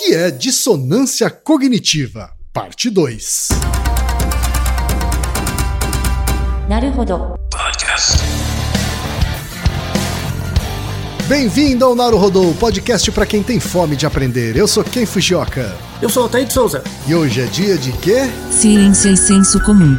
que é dissonância cognitiva, parte 2. Naruhodo. Bem-vindo ao Naruhodô, podcast para quem tem fome de aprender. Eu sou Ken Fujioka. Eu sou o de Souza. E hoje é dia de quê? Ciência e senso comum.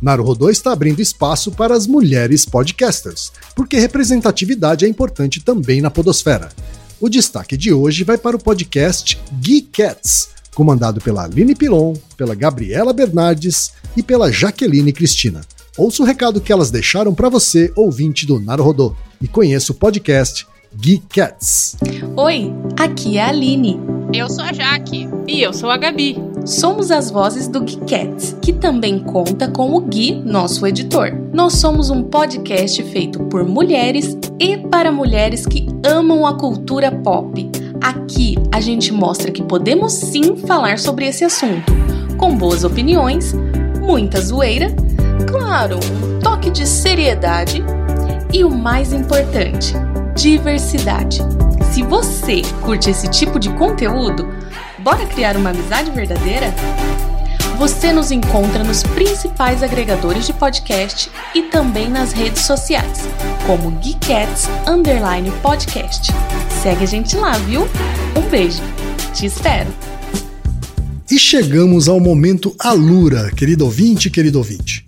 Naruhodô está abrindo espaço para as mulheres podcasters, porque representatividade é importante também na podosfera. O destaque de hoje vai para o podcast Geek Cats, comandado pela Aline Pilon, pela Gabriela Bernardes e pela Jaqueline Cristina. Ouça o recado que elas deixaram para você, ouvinte do Naruhodô, e conheça o podcast Geek Cats. Oi, aqui é a Aline. Eu sou a Jaque. E eu sou a Gabi. Somos as vozes do Geekettes, que também conta com o Gui, nosso editor. Nós somos um podcast feito por mulheres e para mulheres que amam a cultura pop. Aqui a gente mostra que podemos sim falar sobre esse assunto, com boas opiniões, muita zoeira, claro, um toque de seriedade e o mais importante, diversidade. Se você curte esse tipo de conteúdo, bora criar uma amizade verdadeira? Você nos encontra nos principais agregadores de podcast e também nas redes sociais, como Geekettes Underline Podcast. Segue a gente lá, viu? Um beijo. Te espero. E chegamos ao momento Alura, querido ouvinte, querido ouvinte.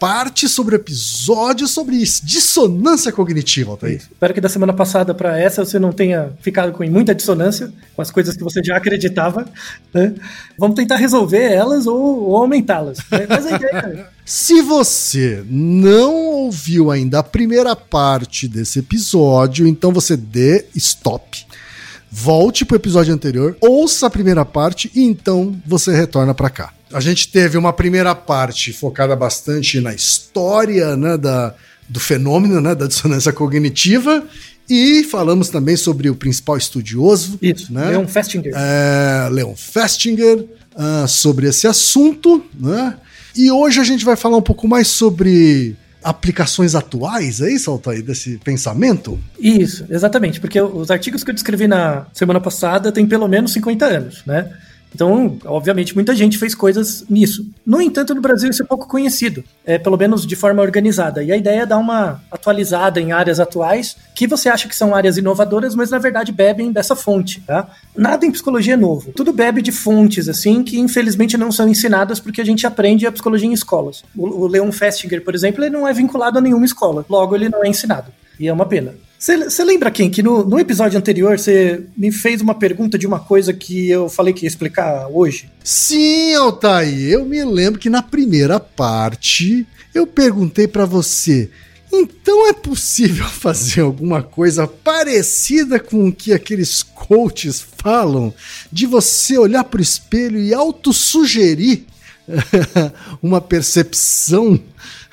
parte sobre o episódio sobre dissonância cognitiva, Altaí. Espero que da semana passada para essa você não tenha ficado com muita dissonância com as coisas que você já acreditava. Né? Vamos tentar resolver elas ou, ou aumentá-las. Né? Mas a ideia é... Se você não ouviu ainda a primeira parte desse episódio, então você dê stop. Volte pro episódio anterior, ouça a primeira parte e então você retorna para cá. A gente teve uma primeira parte focada bastante na história né, da, do fenômeno né, da dissonância cognitiva e falamos também sobre o principal estudioso. Isso, né? Leon Festinger. É, Leon Festinger, uh, sobre esse assunto. Né? E hoje a gente vai falar um pouco mais sobre aplicações atuais, é isso, Altair, desse pensamento? Isso, exatamente, porque os artigos que eu descrevi na semana passada têm pelo menos 50 anos, né? Então, obviamente, muita gente fez coisas nisso. No entanto, no Brasil isso é pouco conhecido, é, pelo menos de forma organizada. E a ideia é dar uma atualizada em áreas atuais que você acha que são áreas inovadoras, mas na verdade bebem dessa fonte. Tá? Nada em psicologia é novo. Tudo bebe de fontes, assim, que infelizmente não são ensinadas porque a gente aprende a psicologia em escolas. O, o Leon Festinger, por exemplo, ele não é vinculado a nenhuma escola, logo ele não é ensinado. E é uma pena. Você lembra, quem que no, no episódio anterior você me fez uma pergunta de uma coisa que eu falei que ia explicar hoje? Sim, Altair, eu me lembro que na primeira parte eu perguntei para você. Então é possível fazer alguma coisa parecida com o que aqueles coaches falam de você olhar para o espelho e autossugerir uma percepção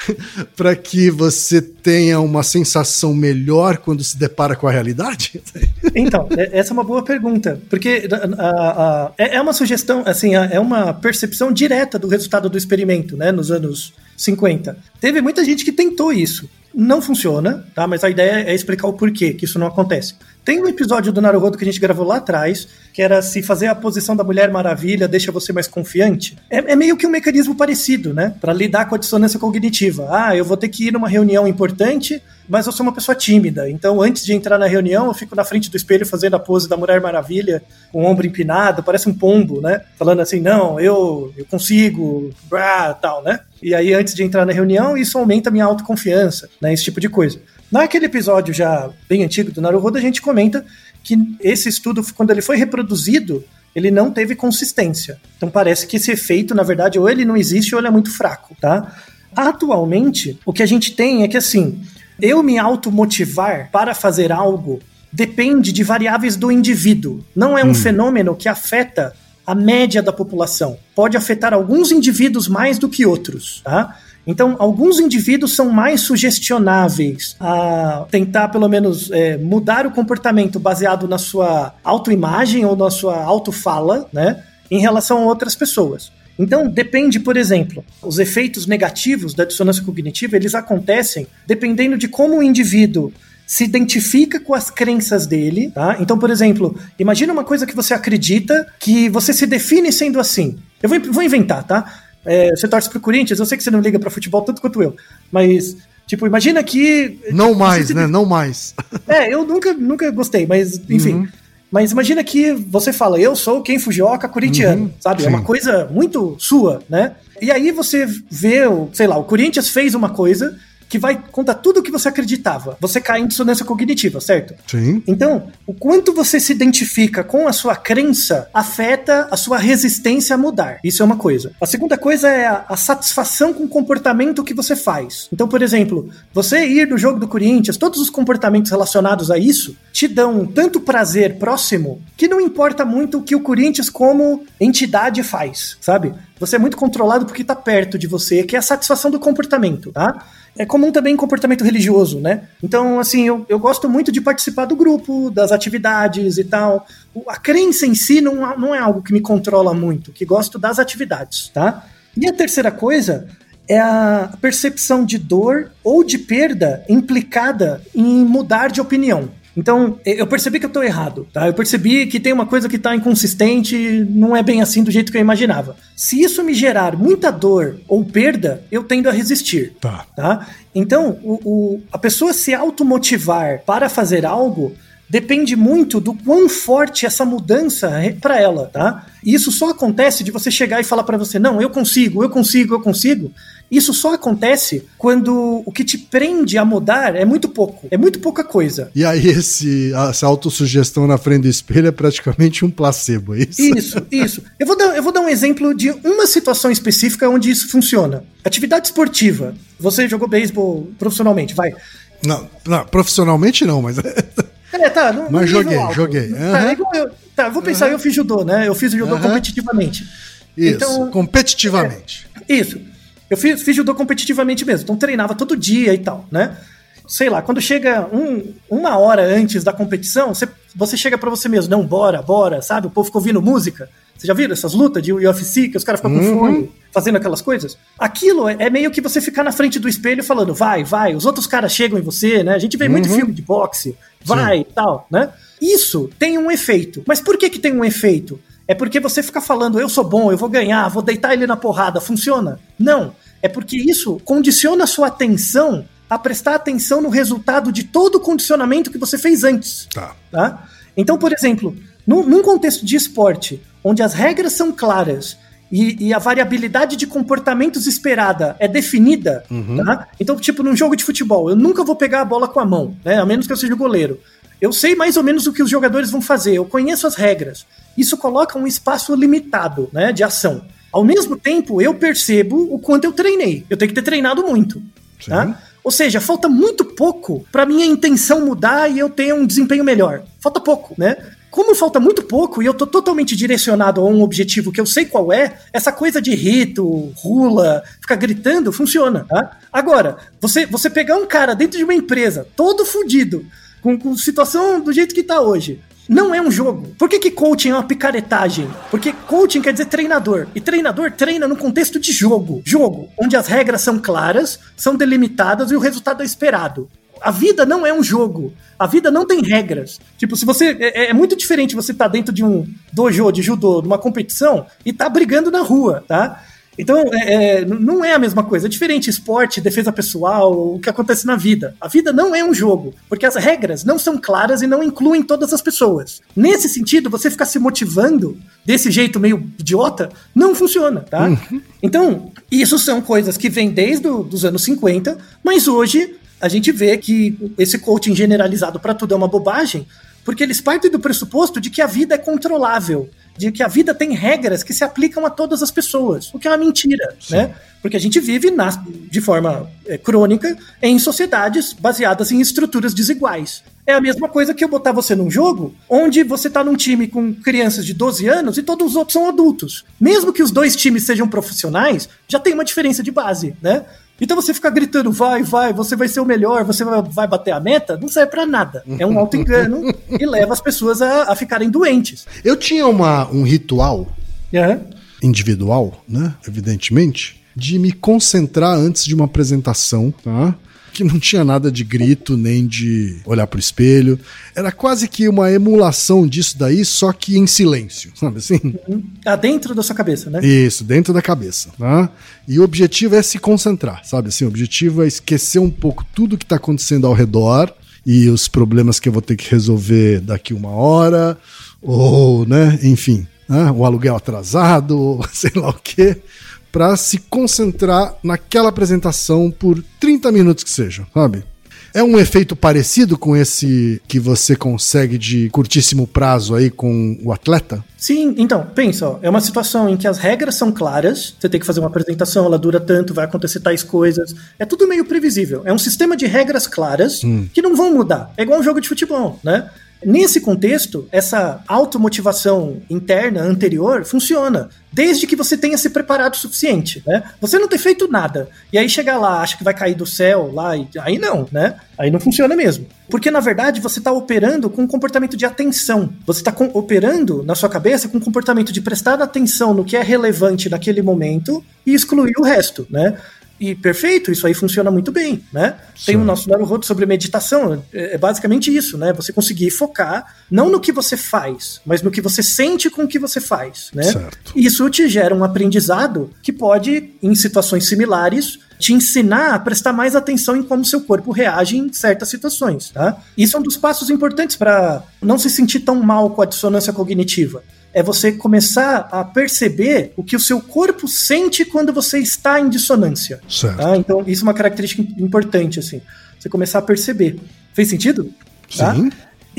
para que você tenha uma sensação melhor quando se depara com a realidade? Então, é, essa é uma boa pergunta, porque a, a, é, é uma sugestão, assim, é uma percepção direta do resultado do experimento, né, nos anos 50. Teve muita gente que tentou isso. Não funciona, tá? Mas a ideia é explicar o porquê que isso não acontece. Tem um episódio do Naruhodo que a gente gravou lá atrás, que era se fazer a posição da Mulher Maravilha deixa você mais confiante. É, é meio que um mecanismo parecido, né? Para lidar com a dissonância cognitiva. Ah, eu vou ter que ir numa reunião importante, mas eu sou uma pessoa tímida. Então, antes de entrar na reunião, eu fico na frente do espelho fazendo a pose da Mulher Maravilha, com o ombro empinado, parece um pombo, né? Falando assim, não, eu, eu consigo, brá, tal, né? E aí, antes de entrar na reunião, isso aumenta a minha autoconfiança, né? Esse tipo de coisa. Naquele episódio já bem antigo do Naruhodo, a gente comenta que esse estudo, quando ele foi reproduzido, ele não teve consistência. Então parece que esse efeito, na verdade, ou ele não existe ou ele é muito fraco, tá? Atualmente, o que a gente tem é que assim, eu me automotivar para fazer algo depende de variáveis do indivíduo. Não é um hum. fenômeno que afeta a média da população. Pode afetar alguns indivíduos mais do que outros, tá? Então, alguns indivíduos são mais sugestionáveis a tentar, pelo menos, é, mudar o comportamento baseado na sua autoimagem ou na sua autofala, né? Em relação a outras pessoas. Então, depende, por exemplo, os efeitos negativos da dissonância cognitiva, eles acontecem dependendo de como o indivíduo se identifica com as crenças dele, tá? Então, por exemplo, imagina uma coisa que você acredita que você se define sendo assim. Eu vou, vou inventar, tá? É, você torce pro Corinthians, eu sei que você não liga para futebol tanto quanto eu, mas Tipo, imagina que. Não tipo, mais, né? Não mais. É, eu nunca, nunca gostei, mas enfim. Uhum. Mas imagina que você fala, eu sou quem Fujioka corintiano, uhum, sabe? Sim. É uma coisa muito sua, né? E aí você vê, sei lá, o Corinthians fez uma coisa que vai contar tudo o que você acreditava. Você cai em dissonância cognitiva, certo? Sim. Então, o quanto você se identifica com a sua crença afeta a sua resistência a mudar. Isso é uma coisa. A segunda coisa é a, a satisfação com o comportamento que você faz. Então, por exemplo, você ir no jogo do Corinthians, todos os comportamentos relacionados a isso te dão tanto prazer próximo que não importa muito o que o Corinthians como entidade faz, sabe? Você é muito controlado porque tá perto de você, que é a satisfação do comportamento, tá? é comum também comportamento religioso, né? Então, assim, eu, eu gosto muito de participar do grupo, das atividades e tal. A crença em si não, não é algo que me controla muito, que gosto das atividades, tá? E a terceira coisa é a percepção de dor ou de perda implicada em mudar de opinião. Então, eu percebi que eu tô errado, tá? Eu percebi que tem uma coisa que tá inconsistente, não é bem assim do jeito que eu imaginava. Se isso me gerar muita dor ou perda, eu tendo a resistir. Tá. tá? Então, o, o, a pessoa se automotivar para fazer algo depende muito do quão forte essa mudança é para ela, tá? E isso só acontece de você chegar e falar para você, não, eu consigo, eu consigo, eu consigo. Isso só acontece quando o que te prende a mudar é muito pouco, é muito pouca coisa. E aí esse, essa autossugestão na frente do espelho é praticamente um placebo, é isso? Isso, isso. Eu vou dar, eu vou dar um exemplo de uma situação específica onde isso funciona. Atividade esportiva. Você jogou beisebol profissionalmente, vai. Não, não profissionalmente não, mas... É, tá. Mas nível joguei, alto. joguei. Tá, é igual eu, tá, vou pensar, eu fiz judô, né? Eu fiz judô Aham. competitivamente. Isso, Então- competitivamente. Isso. Eu fiz, fiz judô competitivamente mesmo. Então treinava todo dia e tal, né? Sei lá, quando chega um- uma hora antes da competição, você, você chega pra você mesmo, não, bora, bora, sabe? O povo fica ouvindo música. Você já viram essas lutas de UFC que os caras ficam com fone, fazendo aquelas coisas? Aquilo é, é meio que você ficar na frente do espelho falando, vai, vai. Os outros caras chegam em você, né? A gente vê muito filme de boxe, vai e tal, né? Isso tem um efeito. Mas por que que tem um efeito? É porque você fica falando, eu sou bom, eu vou ganhar, vou deitar ele na porrada, funciona? Não. É porque isso condiciona a sua atenção a prestar atenção no resultado de todo o condicionamento que você fez antes. Tá. Tá? Então, por exemplo, num, num contexto de esporte, onde as regras são claras e, e a variabilidade de comportamentos esperada é definida, tá? então, tipo, num jogo de futebol, eu nunca vou pegar a bola com a mão, né? a menos que eu seja o goleiro. Eu sei mais ou menos o que os jogadores vão fazer, eu conheço as regras. Isso coloca um espaço limitado né, de ação. Ao mesmo tempo, eu percebo o quanto eu treinei. Eu tenho que ter treinado muito. Tá? Ou seja, falta muito pouco para minha intenção mudar e eu ter um desempenho melhor. Falta pouco, né? Como falta muito pouco e eu tô totalmente direcionado a um objetivo que eu sei qual é, essa coisa de rito, rula, ficar gritando, funciona, tá? Agora, você, você pegar um cara dentro de uma empresa, todo fudido, com, com situação do jeito que tá hoje, não é um jogo. Por que, que coaching é uma picaretagem? Porque coaching quer dizer treinador. E treinador treina no contexto de jogo. Jogo, onde as regras são claras, são delimitadas e o resultado é esperado. A vida não é um jogo. A vida não tem regras. Tipo, se você. É, é muito diferente você estar dentro de um dojo de judô, numa competição, e tá brigando na rua, tá? Então, é, é, não é a mesma coisa. É diferente esporte, defesa pessoal, o que acontece na vida. A vida não é um jogo, porque as regras não são claras e não incluem todas as pessoas. Nesse sentido, você ficar se motivando desse jeito meio idiota, não funciona, tá? Então, isso são coisas que vêm desde os anos 50, mas hoje a gente vê que esse coaching generalizado para tudo é uma bobagem, porque eles partem do pressuposto de que a vida é controlável, de que a vida tem regras que se aplicam a todas as pessoas, o que é uma mentira, né? Porque a gente vive na- de forma é, crônica em sociedades baseadas em estruturas desiguais. É a mesma coisa que eu botar você num jogo onde você tá num time com crianças de 12 anos e todos os outros são adultos. Mesmo que os dois times sejam profissionais, já tem uma diferença de base, né? Então você ficar gritando, vai, vai, você vai ser o melhor, você vai, bater a meta, não serve pra nada. É um auto-engano e leva as pessoas a, a ficarem doentes. Eu tinha uma, um ritual É. individual, né? Evidentemente, de me concentrar antes de uma apresentação, tá? Que não tinha nada de grito, nem de olhar pro espelho. Era quase que uma emulação disso daí, só que em silêncio, sabe assim? Tá dentro da sua cabeça, né? Isso, dentro da cabeça, tá? E o objetivo é se concentrar, sabe assim? O objetivo é esquecer um pouco tudo que tá acontecendo ao redor e os problemas que eu vou ter que resolver daqui uma hora, ou, né, enfim, né? o aluguel atrasado, sei lá o quê, para se concentrar naquela apresentação por 30 minutos que seja, sabe? É um efeito parecido com esse que você consegue de curtíssimo prazo aí com o atleta? Sim, então, pensa, ó, é uma situação em que as regras são claras, você tem que fazer uma apresentação, ela dura tanto, vai acontecer tais coisas, é tudo meio previsível. É um sistema de regras claras que não vão mudar. É igual um jogo de futebol, né? Nesse contexto, essa automotivação interna anterior funciona, desde que você tenha se preparado o suficiente, né? Você não ter feito nada, e aí chegar lá, acha que vai cair do céu lá, e aí não, né? Aí não funciona mesmo. Porque, na verdade, você está operando com um comportamento de atenção. Você está operando na sua cabeça com um comportamento de prestar atenção no que é relevante naquele momento e excluir o resto, né? E perfeito, isso aí funciona muito bem, né? Tem o nosso Naruhodo sobre meditação, é é basicamente isso, né? Você conseguir focar não no que você faz, mas no que você sente com o que você faz, né? Certo. Isso te gera um aprendizado que pode, em situações similares, te ensinar a prestar mais atenção em como seu corpo reage em certas situações, tá? Isso é um dos passos importantes para não se sentir tão mal com a dissonância cognitiva. É você começar a perceber o que o seu corpo sente quando você está em dissonância. Certo. Tá? Então, isso é uma característica importante, assim. Você começar a perceber. Fez sentido? Tá? Sim.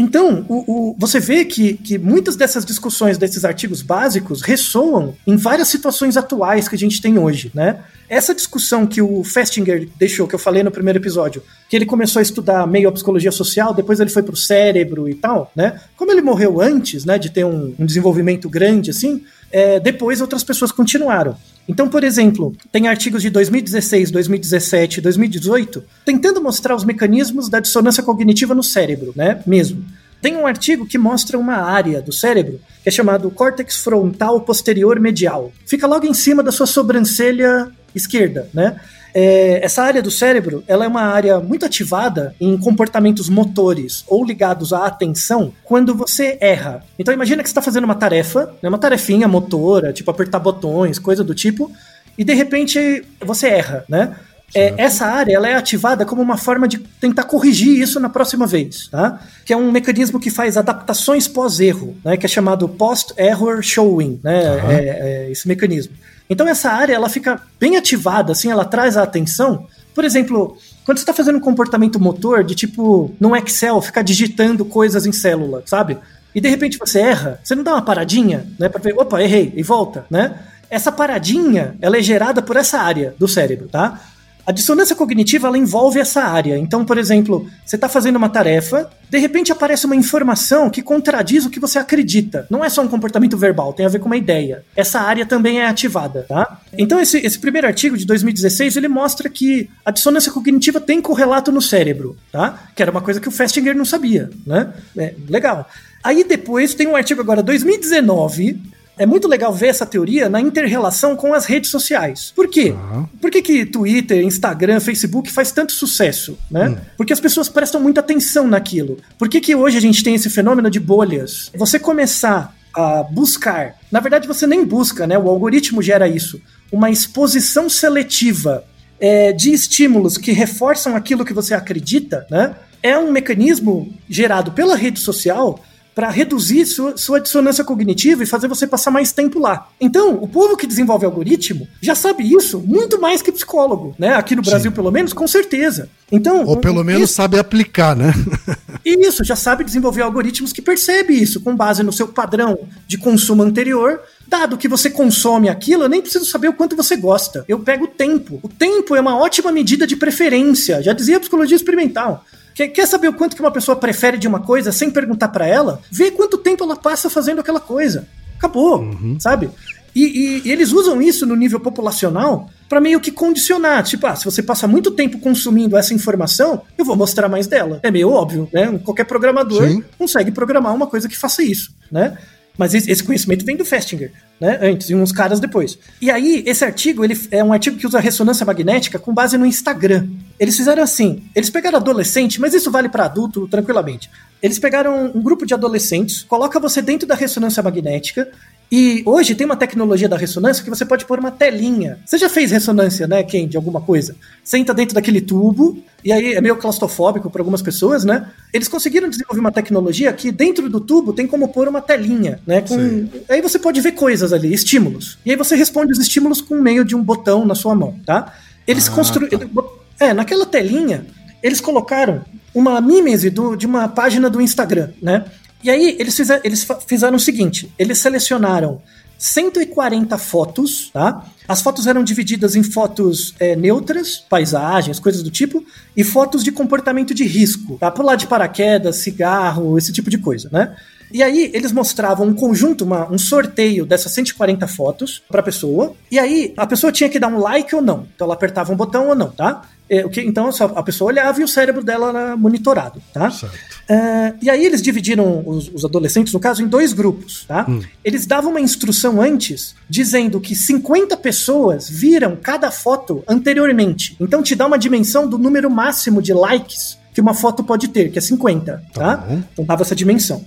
Então, o, o, você vê que, que muitas dessas discussões, desses artigos básicos, ressoam em várias situações atuais que a gente tem hoje, né? Essa discussão que o Festinger deixou, que eu falei no primeiro episódio, que ele começou a estudar meio a psicologia social, depois ele foi pro cérebro e tal, né? Como ele morreu antes, né, de ter um, um desenvolvimento grande assim, é, depois outras pessoas continuaram. Então, por exemplo, tem artigos de 2016, 2017, 2018 tentando mostrar os mecanismos da dissonância cognitiva no cérebro, né? Mesmo. Tem um artigo que mostra uma área do cérebro que é chamado córtex frontal posterior medial. Fica logo em cima da sua sobrancelha esquerda, né? É, essa área do cérebro ela é uma área muito ativada em comportamentos motores ou ligados à atenção quando você erra. Então imagina que você está fazendo uma tarefa, né, uma tarefinha motora, tipo apertar botões, coisa do tipo, e de repente você erra, né? É, essa área ela é ativada como uma forma de tentar corrigir isso na próxima vez, tá? Que é um mecanismo que faz adaptações pós-erro, né? Que é chamado post-error showing, né? Uhum. É, é esse mecanismo. Então essa área ela fica bem ativada, assim, ela traz a atenção. Por exemplo, quando você está fazendo um comportamento motor de tipo no Excel ficar digitando coisas em célula, sabe? E de repente você erra, você não dá uma paradinha, né, para ver, opa, errei e volta, né? Essa paradinha, ela é gerada por essa área do cérebro, tá? A dissonância cognitiva ela envolve essa área. Então, por exemplo, você está fazendo uma tarefa, de repente aparece uma informação que contradiz o que você acredita. Não é só um comportamento verbal, tem a ver com uma ideia. Essa área também é ativada, tá? Então, esse, esse primeiro artigo de 2016 ele mostra que a dissonância cognitiva tem correlato no cérebro, tá? Que era uma coisa que o Festinger não sabia, né? É, legal. Aí depois tem um artigo agora, 2019, é muito legal ver essa teoria na interrelação com as redes sociais. Por quê? Uhum. Por que, que Twitter, Instagram, Facebook faz tanto sucesso? Né? Uhum. Porque as pessoas prestam muita atenção naquilo. Por que, que hoje a gente tem esse fenômeno de bolhas? Você começar a buscar, na verdade você nem busca, né? O algoritmo gera isso. Uma exposição seletiva é, de estímulos que reforçam aquilo que você acredita, né? É um mecanismo gerado pela rede social para reduzir sua, sua dissonância cognitiva e fazer você passar mais tempo lá. Então, o povo que desenvolve algoritmo já sabe isso muito mais que psicólogo, né? Aqui no Brasil, Sim. pelo menos, com certeza. Então, ou pelo menos sabe aplicar, né? isso, já sabe desenvolver algoritmos que percebe isso com base no seu padrão de consumo anterior Dado que você consome aquilo, eu nem preciso saber o quanto você gosta. Eu pego o tempo. O tempo é uma ótima medida de preferência. Já dizia a psicologia experimental. Quer, quer saber o quanto que uma pessoa prefere de uma coisa sem perguntar para ela? Vê quanto tempo ela passa fazendo aquela coisa. Acabou, uhum. sabe? E, e, e, eles usam isso no nível populacional para meio que condicionar. Tipo, ah, se você passa muito tempo consumindo essa informação, eu vou mostrar mais dela. É meio óbvio, né? Qualquer programador Sim. consegue programar uma coisa que faça isso, né? Mas esse conhecimento vem do Festinger, né? Antes, e uns caras depois. E aí, esse artigo, ele é um artigo que usa ressonância magnética com base no Instagram. Eles fizeram assim: eles pegaram adolescente, mas isso vale para adulto tranquilamente. Eles pegaram um grupo de adolescentes, coloca você dentro da ressonância magnética e hoje tem uma tecnologia da ressonância que você pode pôr uma telinha. Você já fez ressonância, né, Ken, de alguma coisa? Senta dentro daquele tubo, e aí é meio claustrofóbico para algumas pessoas, né? Eles conseguiram desenvolver uma tecnologia que dentro do tubo tem como pôr uma telinha, né? Com... Aí você pode ver coisas ali, estímulos. E aí você responde os estímulos com meio de um botão na sua mão, tá? Eles ah, construíram. Tá. É, naquela telinha, eles colocaram uma mímese do, de uma página do Instagram, né? E aí eles, fizer, eles fizeram o seguinte: eles selecionaram 140 fotos, tá? As fotos eram divididas em fotos é, neutras, paisagens, coisas do tipo, e fotos de comportamento de risco, tá? Pular de paraquedas, cigarro, esse tipo de coisa, né? E aí eles mostravam um conjunto, uma, um sorteio dessas 140 fotos para a pessoa. E aí a pessoa tinha que dar um like ou não. Então ela apertava um botão ou não, tá? É, então a pessoa olhava e o cérebro dela era monitorado, tá? É, e aí eles dividiram os, os, adolescentes, no caso, em dois grupos, tá? Hum. Eles davam uma instrução antes, dizendo que 50 pessoas viram cada foto anteriormente. Então te dá uma dimensão do número máximo de likes que uma foto pode ter, que é 50, tá? tá? Então dava essa dimensão.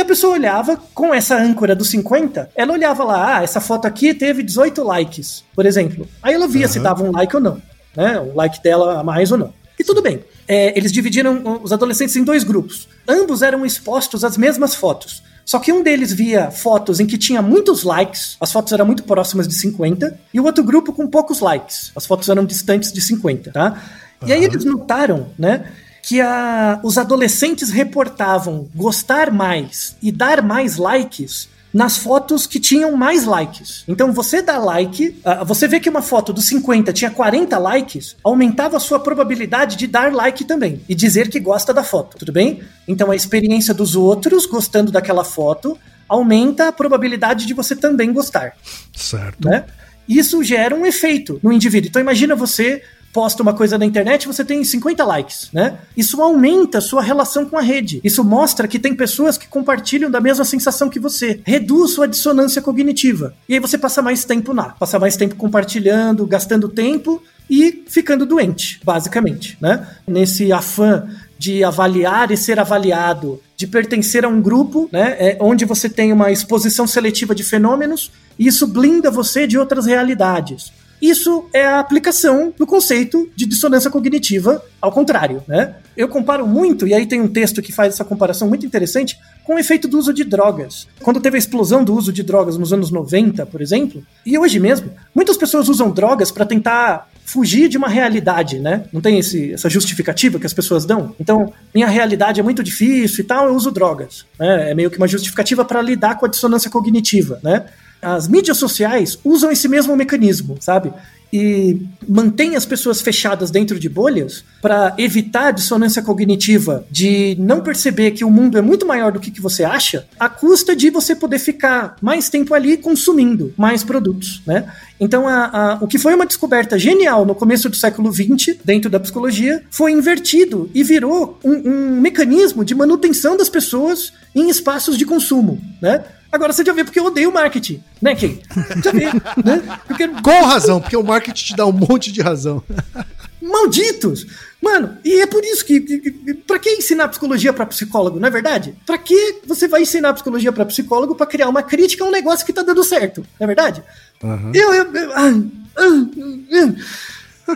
E a pessoa olhava com essa âncora dos 50, ela olhava lá, ah, essa foto aqui teve 18 likes, por exemplo. Aí ela via uhum. se dava um like ou não né? O like dela a mais ou não. E tudo bem. É, eles dividiram os adolescentes em dois grupos. Ambos eram expostos às mesmas fotos. Só que um deles via fotos em que tinha muitos likes, as fotos eram muito próximas de 50, e o outro grupo com poucos likes, as fotos eram distantes de 50, tá? E aí eles notaram, né, que a, os adolescentes reportavam gostar mais e dar mais likes nas fotos que tinham mais likes. Então você dá like, uh, você vê que uma foto dos 50 tinha 40 likes, aumentava a sua probabilidade de dar like também e dizer que gosta da foto, tudo bem? Então a experiência dos outros gostando daquela foto aumenta a probabilidade de você também gostar. Certo. Né? Isso gera um efeito no indivíduo. Então imagina você posta uma coisa na internet, você tem 50 likes, né? Isso aumenta a sua relação com a rede. Isso mostra que tem pessoas que compartilham da mesma sensação que você. Reduz sua dissonância cognitiva. E aí você passa mais tempo lá, passa mais tempo compartilhando, gastando tempo e ficando doente, basicamente, né? Nesse afã de avaliar e ser avaliado, de pertencer a um grupo, né, é, onde você tem uma exposição seletiva de fenômenos, e isso blinda você de outras realidades. Isso é a aplicação do conceito de dissonância cognitiva ao contrário, né? Eu comparo muito, e aí tem um texto que faz essa comparação muito interessante, com o efeito do uso de drogas. Quando teve a explosão do uso de drogas nos anos 90, por exemplo, e hoje mesmo, muitas pessoas usam drogas para tentar fugir de uma realidade, né? Não tem esse, essa justificativa que as pessoas dão. Então, minha realidade é muito difícil e tal, eu uso drogas. Né? É meio que uma justificativa para lidar com a dissonância cognitiva, né? As mídias sociais usam esse mesmo mecanismo, sabe? e mantém as pessoas fechadas dentro de bolhas para evitar a dissonância cognitiva de não perceber que o mundo é muito maior do que, que você acha, à custa de você poder ficar mais tempo ali consumindo mais produtos, né? Então, a, a, o que foi uma descoberta genial no começo do século XX, dentro da psicologia, foi invertido e virou um, um mecanismo de manutenção das pessoas em espaços de consumo, né? Agora você já vê porque eu odeio marketing, né, Kim? Já vê, né? Porque... Com razão, porque o marketing te dá um monte de razão. Malditos! Mano, e é por isso que, que, que ensinar psicologia para psicólogo, não é verdade? Para que você vai ensinar psicologia para psicólogo para criar uma crítica a um negócio que tá dando certo, não é verdade? Uhum. Eu, eu, eu ai, ai,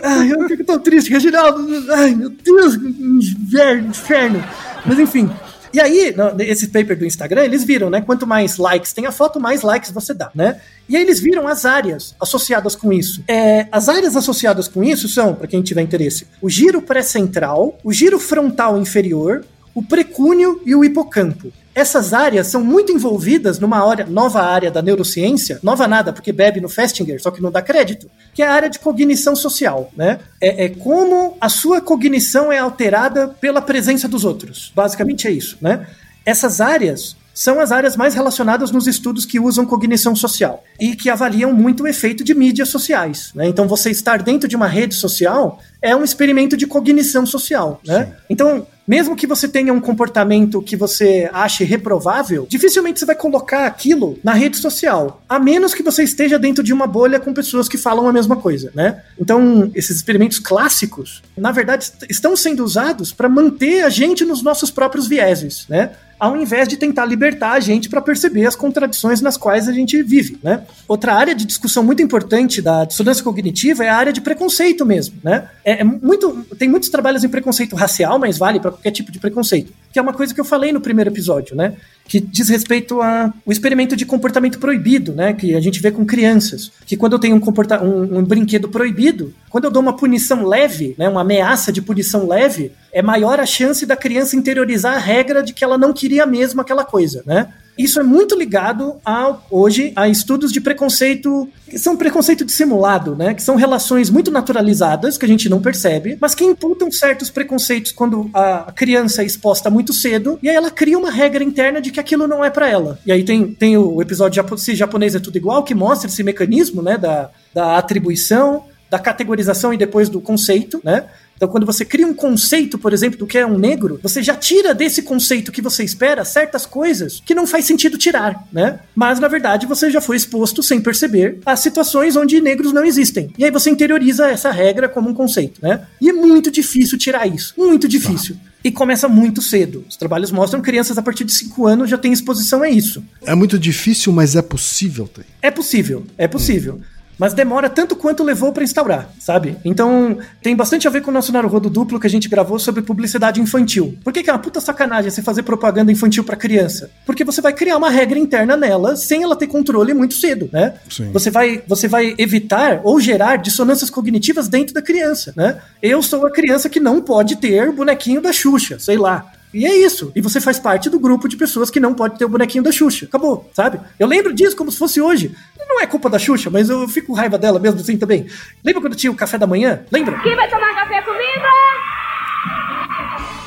ai, eu fico tão triste, Reginaldo. Ai, meu Deus, inferno, inferno. Mas enfim, e aí, esse paper do Instagram, eles viram, né? Quanto mais likes tem a foto, mais likes você dá, né? E aí eles viram as áreas associadas com isso. É, as áreas associadas com isso são, para quem tiver interesse, o giro pré-central, o giro frontal inferior, o precúnio e o hipocampo. Essas áreas são muito envolvidas numa área, nova área da neurociência, nova nada, porque bebe no Festinger, só que não dá crédito, que é a área de cognição social, né? É, é como a sua cognição é alterada pela presença dos outros. Basicamente é isso, né? Essas áreas são as áreas mais relacionadas nos estudos que usam cognição social e que avaliam muito o efeito de mídias sociais. Né? Então, você estar dentro de uma rede social é um experimento de cognição social. Né? Então, mesmo que você tenha um comportamento que você ache reprovável, dificilmente você vai colocar aquilo na rede social, a menos que você esteja dentro de uma bolha com pessoas que falam a mesma coisa, né? Então, esses experimentos clássicos, na verdade, estão sendo usados para manter a gente nos nossos próprios vieses, né? Ao invés de tentar libertar a gente para perceber as contradições nas quais a gente vive, né? Outra área de discussão muito importante da dissonância cognitiva é a área de preconceito mesmo, né? É, é muito, tem muitos trabalhos em preconceito racial, mas vale para qualquer tipo de preconceito, que é uma coisa que eu falei no primeiro episódio, né? Que diz respeito ao experimento de comportamento proibido, né? Que a gente vê com crianças, que quando eu tenho um, comporta um, um brinquedo proibido, quando eu dou uma punição leve, né? Uma ameaça de punição leve, é maior a chance da criança interiorizar a regra de que ela não queria mesmo aquela coisa, né? Isso é muito ligado a, hoje a estudos de preconceito, que são preconceito dissimulado, né? Que são relações muito naturalizadas, que a gente não percebe, mas que imputam certos preconceitos quando a criança é exposta muito cedo, e aí ela cria uma regra interna de que aquilo não é para ela. E aí tem, tem o episódio se japonês é tudo igual, que mostra esse mecanismo, né? Da, da atribuição, da categorização e depois do conceito, né? Então, quando você cria um conceito, por exemplo, do que é um negro, você já tira desse conceito que você espera certas coisas que não faz sentido tirar, né? Mas, na verdade, você já foi exposto, sem perceber, a situações onde negros não existem. E aí você interioriza essa regra como um conceito, né? E é muito difícil tirar isso. Muito difícil. Tá. E começa muito cedo. Os trabalhos mostram que crianças a partir de 5 anos já têm exposição a isso. É muito difícil, mas é possível. Ter. É possível, é possível. Hum. Mas demora tanto quanto levou para instaurar, sabe? Então, tem bastante a ver com o nosso Naruhodo duplo que a gente gravou sobre publicidade infantil. Por que, que é uma puta sacanagem você fazer propaganda infantil para criança? Porque você vai criar uma regra interna nela sem ela ter controle muito cedo, né? Sim. Você vai, você vai evitar ou gerar dissonâncias cognitivas dentro da criança, né? Eu sou a criança que não pode ter o bonequinho da Xuxa, sei lá. E é isso. E você faz parte do grupo de pessoas que não pode ter o bonequinho da Xuxa. Acabou, sabe? Eu lembro disso como se fosse hoje. Não é culpa da Xuxa, mas eu fico com raiva dela mesmo assim também. Lembra quando tinha o café da manhã? Lembra? Quem vai tomar café comigo?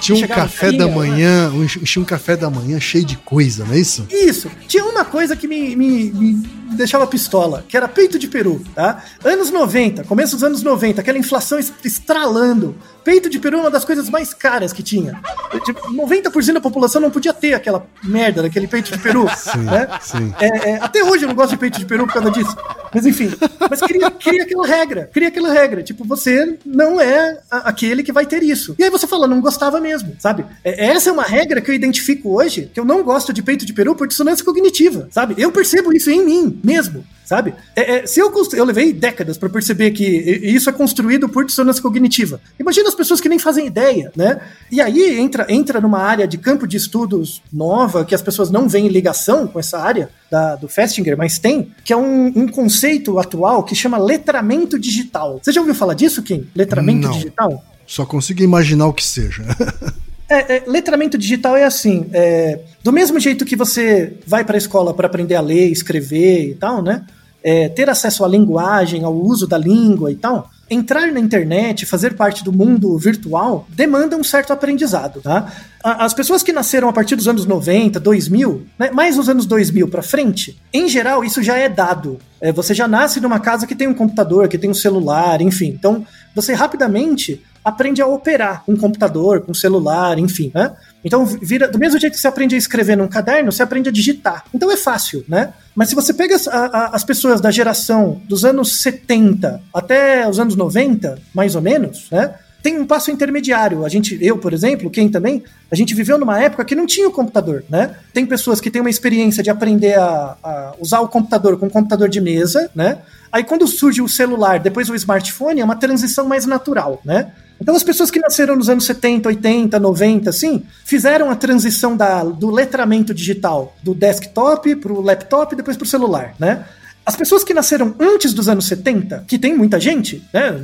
Tinha um Chegava café fria, da manhã, um, tinha um café da manhã cheio de coisa, não é isso? Isso. Tinha uma coisa que me, me, me deixava pistola, que era peito de peru, tá? Anos 90, começo dos anos 90, aquela inflação es- estralando. Peito de peru é uma das coisas mais caras que tinha. Tipo, 90% da população não podia ter aquela merda daquele peito de peru. Sim, né? sim. É, é, até hoje eu não gosto de peito de peru por causa disso. Mas enfim, mas cria, cria aquela regra, cria aquela regra. Tipo, você não é a- aquele que vai ter isso. E aí você fala, não gostava mesmo, sabe? É, essa é uma regra que eu identifico hoje, que eu não gosto de peito de peru por dissonância cognitiva, sabe? Eu percebo isso em mim mesmo. Sabe? É, é, se eu, eu levei décadas pra perceber que isso é construído por dissonância cognitiva. Imagina as pessoas que nem fazem ideia, né? E aí entra, entra numa área de campo de estudos nova, que as pessoas não veem ligação com essa área da- do Festinger, mas tem, que é um, um conceito atual que chama letramento digital. Você já ouviu falar disso, Kim? Letramento Não. digital? Só consigo imaginar o que seja. É, é, letramento digital é assim, é, do mesmo jeito que você vai para a escola para aprender a ler, escrever e tal, né? É, ter acesso à linguagem, ao uso da língua e tal. Entrar na internet, fazer parte do mundo virtual, demanda um certo aprendizado, tá? As pessoas que nasceram a partir dos anos 90, 2000, né, mais nos anos 2000 para frente, em geral isso já é dado. É, você já nasce numa casa que tem um computador, que tem um celular, enfim. Então, você rapidamente aprende a operar um computador, com celular, enfim, né? Então, vira, do mesmo jeito que você aprende a escrever num caderno, você aprende a digitar. Então é fácil, né? Mas se você pega as, a- as pessoas da geração dos anos 70 até os anos 90, mais ou menos, né? Tem um passo intermediário. A gente, eu, por exemplo, quem também, a gente viveu numa época que não tinha o computador, né? Tem pessoas que têm uma experiência de aprender a, a usar o computador com um computador de mesa, né? Aí quando surge o celular, depois o smartphone, é uma transição mais natural, né? Então as pessoas que nasceram nos anos 70, 80, 90, assim, fizeram a transição da, do letramento digital do desktop para o laptop e depois para o celular, né? As pessoas que nasceram antes dos anos 70, que tem muita gente, né?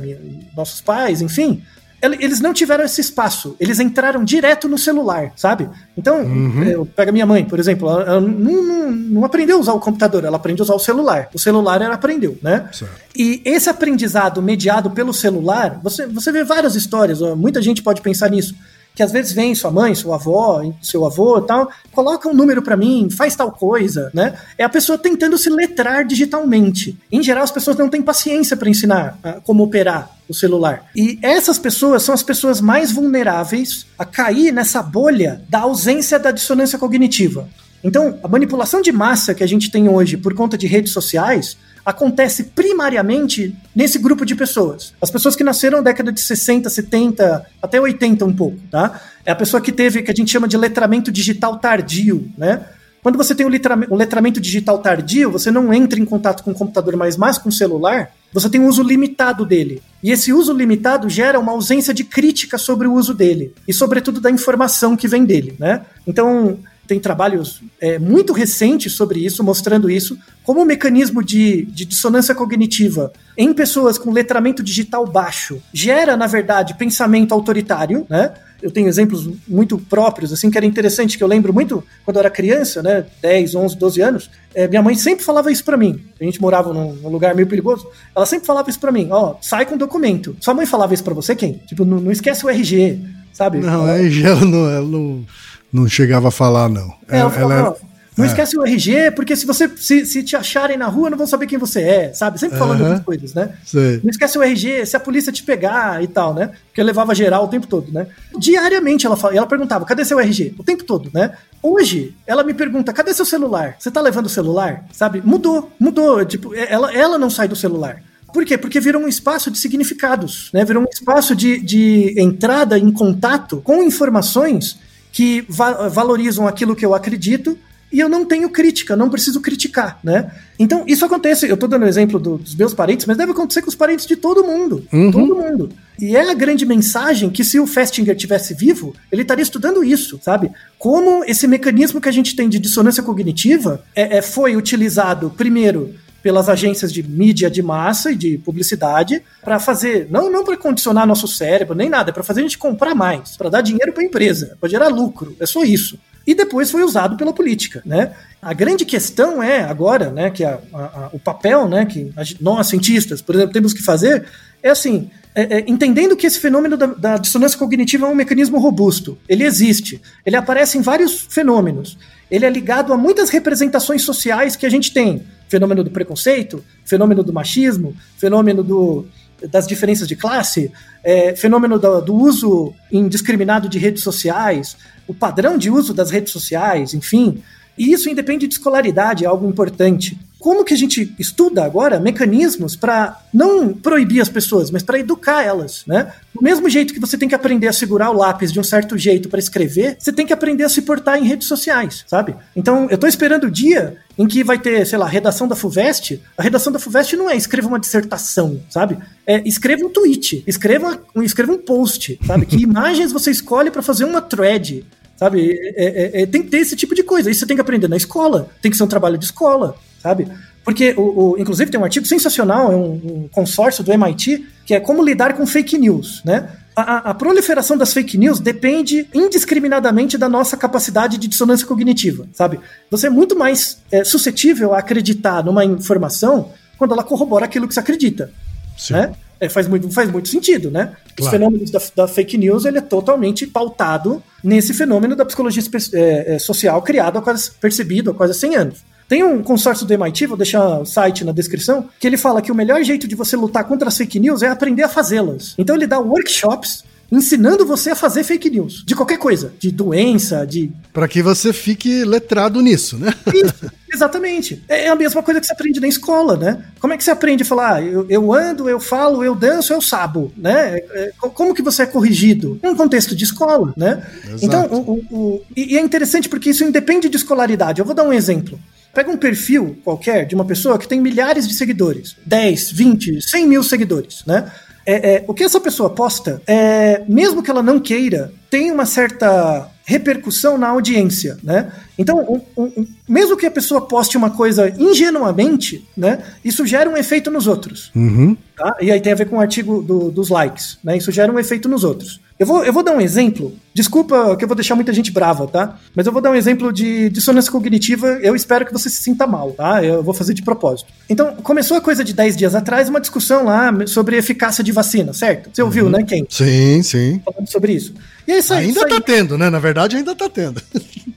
Nossos pais, enfim, eles não tiveram esse espaço. Eles entraram direto no celular, sabe? Então, eu pego a minha mãe, por exemplo, ela, ela não, não- não aprendeu a usar o computador, ela aprendeu a usar o celular. O celular ela aprendeu, né? Certo. E esse aprendizado mediado pelo celular, você, você vê várias histórias, ó, muita gente pode pensar nisso. Que às vezes vem sua mãe, sua avó, seu avô tal, coloca um número pra mim, faz tal coisa, né? É a pessoa tentando se letrar digitalmente. Em geral, as pessoas não têm paciência para ensinar ah, como operar o celular. E essas pessoas são as pessoas mais vulneráveis a cair nessa bolha da ausência da dissonância cognitiva. Então, a manipulação de massa que a gente tem hoje por conta de redes sociais acontece primariamente nesse grupo de pessoas. As pessoas que nasceram na década de 60, 70, até 80 um pouco, tá? É a pessoa que teve, que a gente chama de letramento digital tardio, né? Quando você tem o, letrame- o letramento digital tardio, você não entra em contato com o computador mais, mas com o celular, você tem um uso limitado dele. E esse uso limitado gera uma ausência de crítica sobre o uso dele. E, sobretudo, da informação que vem dele, né? Então, tem trabalhos é, muito recentes sobre isso, mostrando isso, como um mecanismo de, de dissonância cognitiva em pessoas com letramento digital baixo gera, na verdade, pensamento autoritário, né? Eu tenho exemplos muito próprios, assim, que era interessante, que eu lembro muito quando eu era criança, né? 10, 11, 12 anos. é, minha mãe sempre falava isso pra mim. A gente morava num, num lugar meio perigoso. Ela sempre falava isso pra mim: ó, sai com documento. Sua mãe falava isso pra você, quem? Tipo, não, não esquece o RG, sabe? Não, Ela- aí já ela não, não, não chegava a falar, não. é, ela falava, era- "Ó, não é. esquece o RG, porque se você se, se te acharem na rua, não vão saber quem você é, sabe? Sempre falando essas coisas, né? Sei. Não esquece o RG, se a polícia te pegar e tal, né? Porque eu levava geral o tempo todo, né? Diariamente ela, fala, ela perguntava, cadê seu RG? O tempo todo, né? Hoje, ela me pergunta, cadê seu celular? Você tá levando o celular? Sabe? Mudou, mudou. Tipo, ela, ela não sai do celular. Por quê? Porque virou um espaço de significados, né? Virou um espaço de, de entrada em contato com informações que va- valorizam aquilo que eu acredito e eu não tenho crítica, não preciso criticar, né? Então, isso acontece, eu tô dando o exemplo do, dos meus parentes, mas deve acontecer com os parentes de todo mundo. Uhum. Todo mundo. E é a grande mensagem que se o Festinger tivesse vivo, ele estaria estudando isso, sabe? Como esse mecanismo que a gente tem de dissonância cognitiva é, é foi utilizado primeiro pelas agências de mídia de massa e de publicidade para fazer, não, não para condicionar nosso cérebro, nem nada, é para fazer a gente comprar mais, para dar dinheiro para a empresa, para gerar lucro, é só isso. E depois foi usado pela política, né? A grande questão é agora, né, que a, a, a, o papel, né, que nós cientistas, por exemplo, temos que fazer é assim, é, é, entendendo que esse fenômeno da, da, dissonância cognitiva é um mecanismo robusto, ele existe, ele aparece em vários fenômenos, ele é ligado a muitas representações sociais que a gente tem, fenômeno do preconceito, fenômeno do machismo, fenômeno do, das diferenças de classe, é, fenômeno do, do, uso indiscriminado de redes sociais, o padrão de uso das redes sociais, enfim. E isso independe de escolaridade, é algo importante. Como que a gente estuda agora mecanismos para não proibir as pessoas, mas para educar elas, né? Do mesmo jeito que você tem que aprender a segurar o lápis de um certo jeito para escrever, você tem que aprender a se portar em redes sociais, sabe? Então, eu tô esperando o dia em que vai ter, sei lá, redação da FUVEST. A redação da FUVEST não é escreva uma dissertação, sabe? É escreva um tweet, escreva, escreva um post, sabe? Que imagens você escolhe para fazer uma thread, Sabe? É, é, é, tem que ter esse tipo de coisa. Isso você tem que aprender na escola. Tem que ser um trabalho de escola, sabe? Porque, o, o inclusive, tem um artigo sensacional, é um, um, consórcio do MIT, que é como lidar com fake news, né? A, a, proliferação das fake news depende indiscriminadamente da nossa capacidade de dissonância cognitiva, sabe? Você é muito mais é, suscetível a acreditar numa informação quando ela corrobora aquilo que você acredita, Sim. né? É, faz, muito, faz muito sentido, né? Claro. Os fenômenos da, da, fake news ele é totalmente pautado nesse fenômeno da psicologia é, é, social criado, há quase, percebido há quase 100 anos. Tem um consórcio do MIT, vou deixar o site na descrição, que ele fala que o melhor jeito de você lutar contra as fake news é aprender a fazê-las. Então ele dá workshops ensinando você a fazer fake news. De qualquer coisa. De doença, de. Para que você fique letrado nisso, né? Isso, exatamente. É a mesma coisa que você aprende na escola, né? Como é que você aprende a falar, ah, eu, eu ando, eu falo, eu danço, eu sabo, né? É, como que você é corrigido? Num contexto de escola, né? Exato. Então, o, o, o, e é interessante porque isso independe de escolaridade. Eu vou dar um exemplo. Pega um perfil qualquer de uma pessoa que tem milhares de seguidores, 10, 20, 100 mil seguidores, né? É, é, o que essa pessoa posta, é, mesmo que ela não queira, tem uma certa repercussão na audiência, né? Então, um, um, mesmo que a pessoa poste uma coisa ingenuamente, né? Isso gera um efeito nos outros. Uhum. Tá? E aí tem a ver com o artigo do, dos likes, né? Isso gera um efeito nos outros. Eu vou, eu vou dar um exemplo. Desculpa que eu vou deixar muita gente brava, tá? Mas eu vou dar um exemplo de dissonância cognitiva. Eu espero que você se sinta mal, tá? Eu vou fazer de propósito. Então, começou a coisa de 10 dias atrás, uma discussão lá sobre eficácia de vacina, certo? Você ouviu, uhum. né, quem? Sim, sim. Falando sobre isso. E é isso aí, ainda isso tá tendo, né? Na verdade, ainda tá tendo.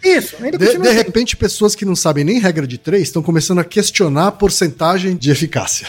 Isso, ainda de, de repente, pessoas que não sabem nem regra de três estão começando a questionar a porcentagem de eficácia.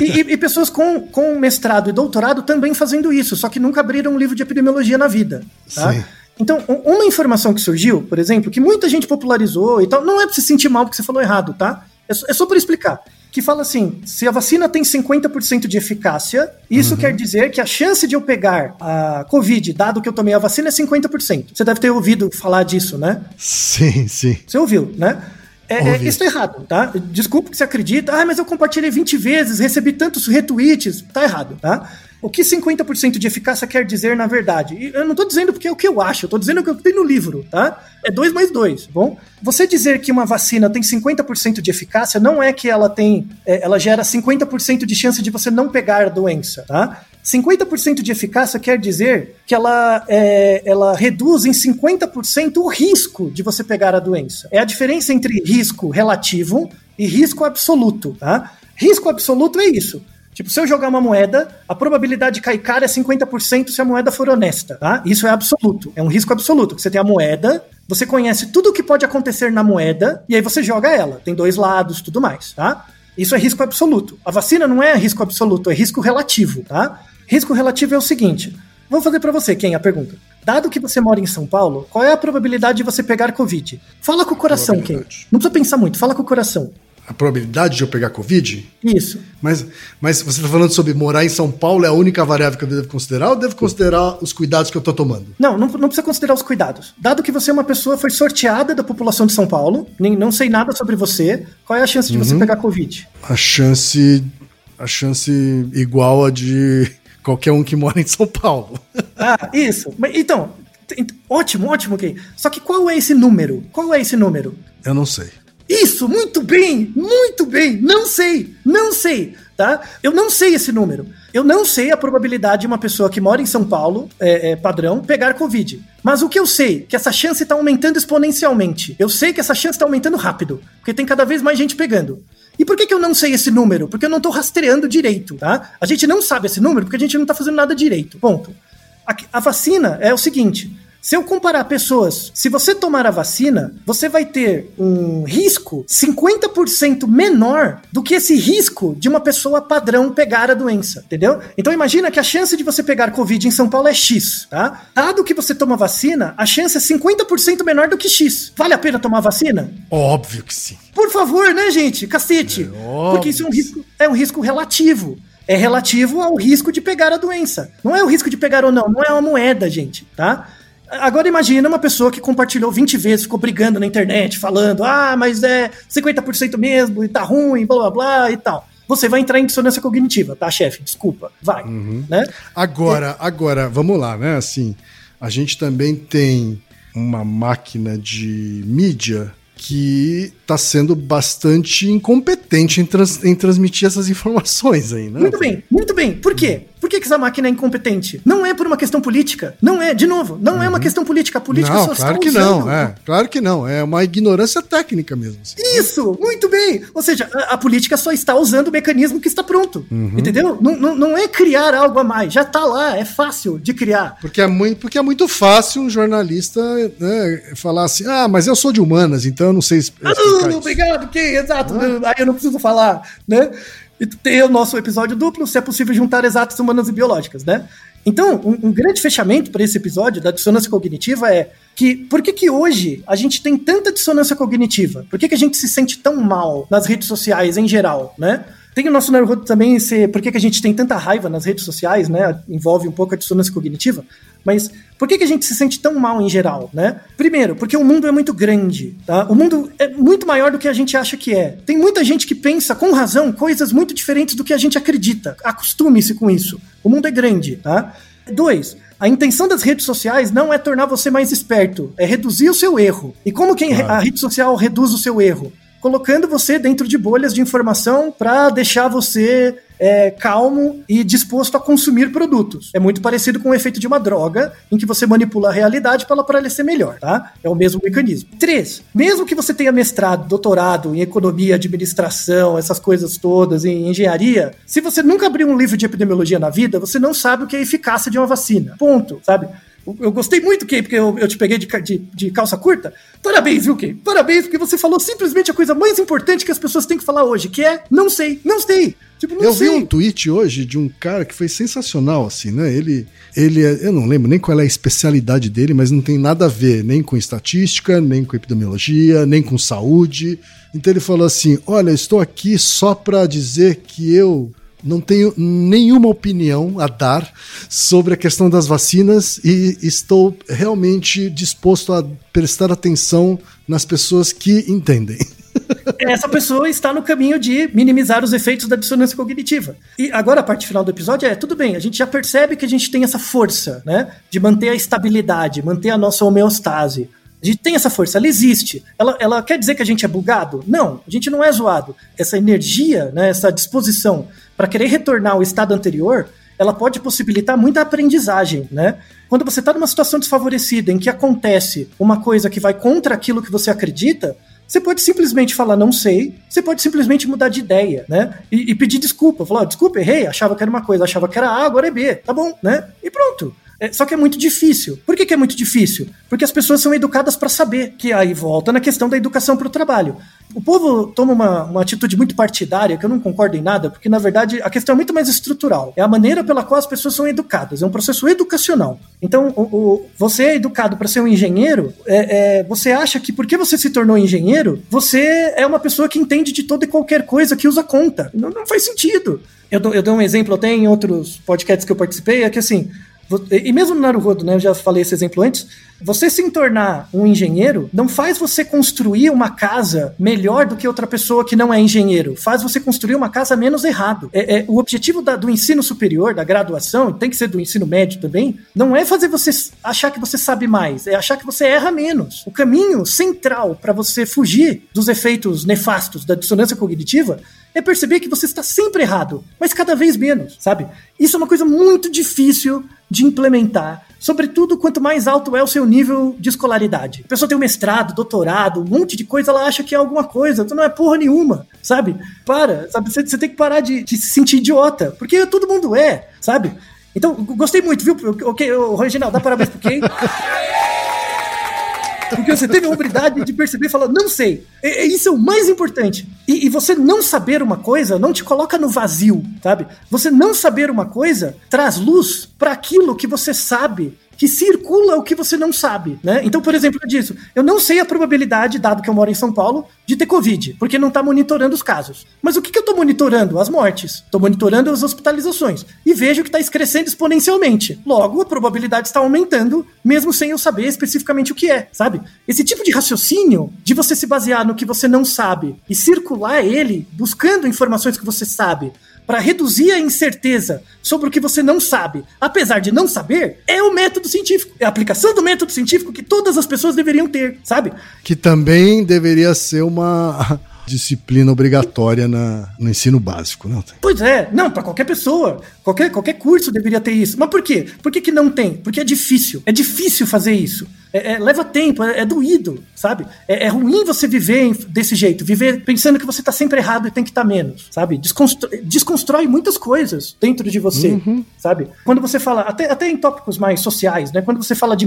E, e, e, pessoas com, com mestrado e doutorado também fazendo isso, só que nunca abriram um livro de epidemiologia na vida. Tá? Sim. Então, uma informação que surgiu, por exemplo, que muita gente popularizou e tal, não é pra se sentir mal porque você falou errado, tá? É só, é só para explicar que fala assim: se a vacina tem 50% de eficácia, isso uhum. quer dizer que a chance de eu pegar a Covid, dado que eu tomei a vacina, é 50%. Você deve ter ouvido falar disso, né? Sim, sim. Você ouviu, né? É, é, isso tá errado, tá? Desculpa que você acredita. Ah, mas eu compartilhei 20 vezes, recebi tantos retweets. Tá errado, tá? O que 50% de eficácia quer dizer na verdade? E eu não tô dizendo porque é o que eu acho, eu tô dizendo o que eu tenho no livro, tá? É 2 mais 2, tá bom? Você dizer que uma vacina tem 50% de eficácia não é que ela tem, é, ela gera 50% de chance de você não pegar a doença, tá? 50% de eficácia quer dizer que ela, é, ela reduz em 50% o risco de você pegar a doença. É a diferença entre risco relativo e risco absoluto, tá? Risco absoluto é isso. Tipo, se eu jogar uma moeda, a probabilidade de cair cara é 50% se a moeda for honesta, tá? Isso é absoluto. É um risco absoluto. Você tem a moeda, você conhece tudo o que pode acontecer na moeda, e aí você joga ela. Tem dois lados, tudo mais, tá? Isso é risco absoluto. A vacina não é risco absoluto, é risco relativo, tá? Risco relativo é o seguinte. Vou fazer para você, quem? A pergunta. Dado que você mora em São Paulo, qual é a probabilidade de você pegar Covid? Fala com o coração, quem? Não precisa pensar muito, fala com o coração. a probabilidade de eu pegar Covid? Isso. Mas, mas você está falando sobre morar em São Paulo, é a única variável que eu devo considerar ou devo considerar os cuidados que eu estou tomando? Não, não, não precisa considerar os cuidados. Dado que você é uma pessoa, foi sorteada da população de São Paulo, nem, não sei nada sobre você, qual é a chance de você pegar Covid? A chance. A chance igual a de qualquer um que mora em São Paulo. Ah, isso. Então, ótimo, ótimo, ok. Só que qual é esse número? Qual é esse número? Eu não sei. Isso, muito bem, muito bem. Não sei, não sei, tá? Eu não sei esse número. Eu não sei a probabilidade de uma pessoa que mora em São Paulo, é, é, padrão, pegar Covid. Mas o que eu sei, que essa chance está aumentando exponencialmente. Eu sei que essa chance está aumentando rápido, porque tem cada vez mais gente pegando. E por que, que eu não sei esse número? Porque eu não tô rastreando direito, tá? A gente não sabe esse número porque a gente não tá fazendo nada direito. Ponto. A, a vacina é o seguinte: se eu comparar pessoas, se você tomar a vacina, você vai ter um risco 50% menor do que esse risco de uma pessoa padrão pegar a doença, entendeu? Então imagina que a chance de você pegar Covid em São Paulo é X, tá? Dado que você toma vacina, a chance é 50% menor do que X. Vale a pena tomar vacina? Óbvio que sim. Por favor, né, gente? Cacete. óbvio. Porque isso é um risco, é um risco relativo. É relativo ao risco de pegar a doença. Não é o risco de pegar ou não, não é uma moeda, gente, tá? Agora imagina uma pessoa que compartilhou 20 vezes, ficou brigando na internet, falando, ah, mas é 50% mesmo, e tá ruim, blá blá blá e tal. Você vai entrar em dissonância cognitiva, tá, chefe? Desculpa. Vai. Né? Agora, agora, vamos lá, né? Assim, a gente também tem uma máquina de mídia que está sendo bastante incompetente em, trans- em transmitir essas informações aí, né? Muito bem, muito bem. Por quê? Por que, que essa máquina é incompetente? Não é por uma questão política. Não é, de novo, não é uma questão política. A política Não, só claro que não, é. Claro que não. É uma ignorância técnica mesmo. assim. Isso, muito bem. Ou seja, a, a política só está usando o mecanismo que está pronto. Uhum. Entendeu? Não, não, não é criar algo a mais. Já está lá, é fácil de criar. Porque é, muito, porque é muito fácil um jornalista né, falar assim: ah, mas eu sou de humanas, então eu não sei Ah, não, obrigado, que exato. Aí eu não preciso falar, né? E tem o nosso episódio duplo, se é possível juntar exatas humanas e biológicas, né? Então, um, um grande fechamento para esse episódio da dissonância cognitiva é que por que, que hoje a gente tem tanta dissonância cognitiva? Por que, que a gente se sente tão mal nas redes sociais em geral, né? Tem o nosso Naruto também, ser, por que, que a gente tem tanta raiva nas redes sociais, né? Envolve um pouco a dissonância cognitiva. Mas por que, que a gente se sente tão mal em geral, né? Primeiro, porque o mundo é muito grande, tá? O mundo é muito maior do que a gente acha que é. Tem muita gente que pensa, com razão, coisas muito diferentes do que a gente acredita. Acostume-se com isso. O mundo é grande, tá? Dois, a intenção das redes sociais não é tornar você mais esperto, é reduzir o seu erro. E como que a rede social reduz o seu erro? Colocando você dentro de bolhas de informação para deixar você é, calmo e disposto a consumir produtos. É muito parecido com o efeito de uma droga, em que você manipula a realidade para ela parecer melhor, tá? É o mesmo mecanismo. Três, mesmo que você tenha mestrado, doutorado em economia, administração, essas coisas todas, em engenharia, se você nunca abriu um livro de epidemiologia na vida, você não sabe o que é a eficácia de uma vacina. Ponto, sabe? Eu gostei muito, Kay, porque eu, eu te peguei de, de, de calça curta. Parabéns, viu, Kay? Parabéns, porque você falou simplesmente a coisa mais importante que as pessoas têm que falar hoje, que é não sei, não sei. Tipo, não Eu sei. vi um tweet hoje de um cara que foi sensacional, assim, né? Ele, ele, é- eu não lembro nem qual é a especialidade dele, mas não tem nada a ver nem com estatística, nem com epidemiologia, nem com saúde. Então ele falou assim: Olha, estou aqui só para dizer que eu não tenho nenhuma opinião a dar sobre a questão das vacinas e estou realmente disposto a prestar atenção nas pessoas que entendem. essa pessoa está no caminho de minimizar os efeitos da dissonância cognitiva. E agora a parte final do episódio é, tudo bem, a gente já percebe que a gente tem essa força, né, de manter a estabilidade, manter a nossa homeostase. A gente tem essa força, ela existe. Ela, ela quer dizer que a gente é bugado? Não, a gente não é zoado. Essa energia, né, essa disposição para querer retornar ao estado anterior, ela pode possibilitar muita aprendizagem, né? Quando você está numa situação desfavorecida em que acontece uma coisa que vai contra aquilo que você acredita, você pode simplesmente falar não sei, você pode simplesmente mudar de ideia, né? E, e pedir desculpa, falar, "Ó, desculpa, errei, achava que era uma coisa, achava que era A, agora é B, tá bom, né? E pronto. É, só que é muito difícil. Por que, que é muito difícil? Porque as pessoas são educadas para saber, que aí volta na questão da educação para o trabalho. O povo toma uma, uma atitude muito partidária, que eu não concordo em nada, porque na verdade a questão é muito mais estrutural. É a maneira pela qual as pessoas são educadas, é um processo educacional. Então, o, o você é educado para ser um engenheiro, é, é, você acha que porque você se tornou engenheiro, você é uma pessoa que entende de toda e qualquer coisa que usa conta. Não, não faz sentido. Eu dou, eu dou um exemplo até em outros podcasts que eu participei, é que assim, e mesmo no Naruhodo, né, eu já falei esse exemplo antes, você se tornar um engenheiro não faz você construir uma casa melhor do que outra pessoa que não é engenheiro, faz você construir uma casa menos errado. É, é o objetivo da, do ensino superior, da graduação, tem que ser do ensino médio também, não é fazer você achar que você sabe mais, é achar que você erra menos. O caminho central para você fugir dos efeitos nefastos da dissonância cognitiva é perceber que você está sempre errado, mas cada vez menos, sabe? Isso é uma coisa muito difícil de implementar, sobretudo quanto mais alto é o seu nível de escolaridade. A pessoa tem um mestrado, doutorado, um monte de coisa, ela acha que é alguma coisa, então não é porra nenhuma, sabe? Para, sabe? Você, tem que parar de, de se sentir idiota, porque todo mundo é, sabe? Então, gostei muito, viu? Ok, Reginaldo, dá parabéns pro quem? Porque você teve a humildade de perceber e falar, não sei. E, isso é o mais importante. E, e, você não saber uma coisa não te coloca no vazio, sabe? Você não saber uma coisa traz luz para aquilo que você sabe que circula o que você não sabe, né? Então, por exemplo, eu disse, eu não sei a probabilidade, dado que eu moro em São Paulo, de ter Covid, porque não está monitorando os casos. Mas o que, que eu estou monitorando? As mortes. Estou monitorando as hospitalizações. E vejo que está crescendo exponencialmente. Logo, a probabilidade está aumentando, mesmo sem eu saber especificamente o que é, sabe? Esse tipo de raciocínio, de você se basear no que você não sabe e circular ele, buscando informações que você sabe, para reduzir a incerteza sobre o que você não sabe, apesar de não saber, é o método científico. É a aplicação do método científico que todas as pessoas deveriam ter, sabe? Que também deveria ser uma disciplina obrigatória na, no ensino básico, não tem? Pois é, não, para qualquer pessoa, qualquer, qualquer curso deveria ter isso. Mas por quê? Por que, que não tem? Porque é difícil. É difícil fazer isso. É, é, leva tempo, é, é doído, sabe? É, é, ruim você viver desse jeito, viver pensando que você está sempre errado e tem que estar tá menos, sabe? Desconstrói, desconstrói, muitas coisas dentro de você, uhum. sabe? Quando você fala, até, até em tópicos mais sociais, né? Quando você fala de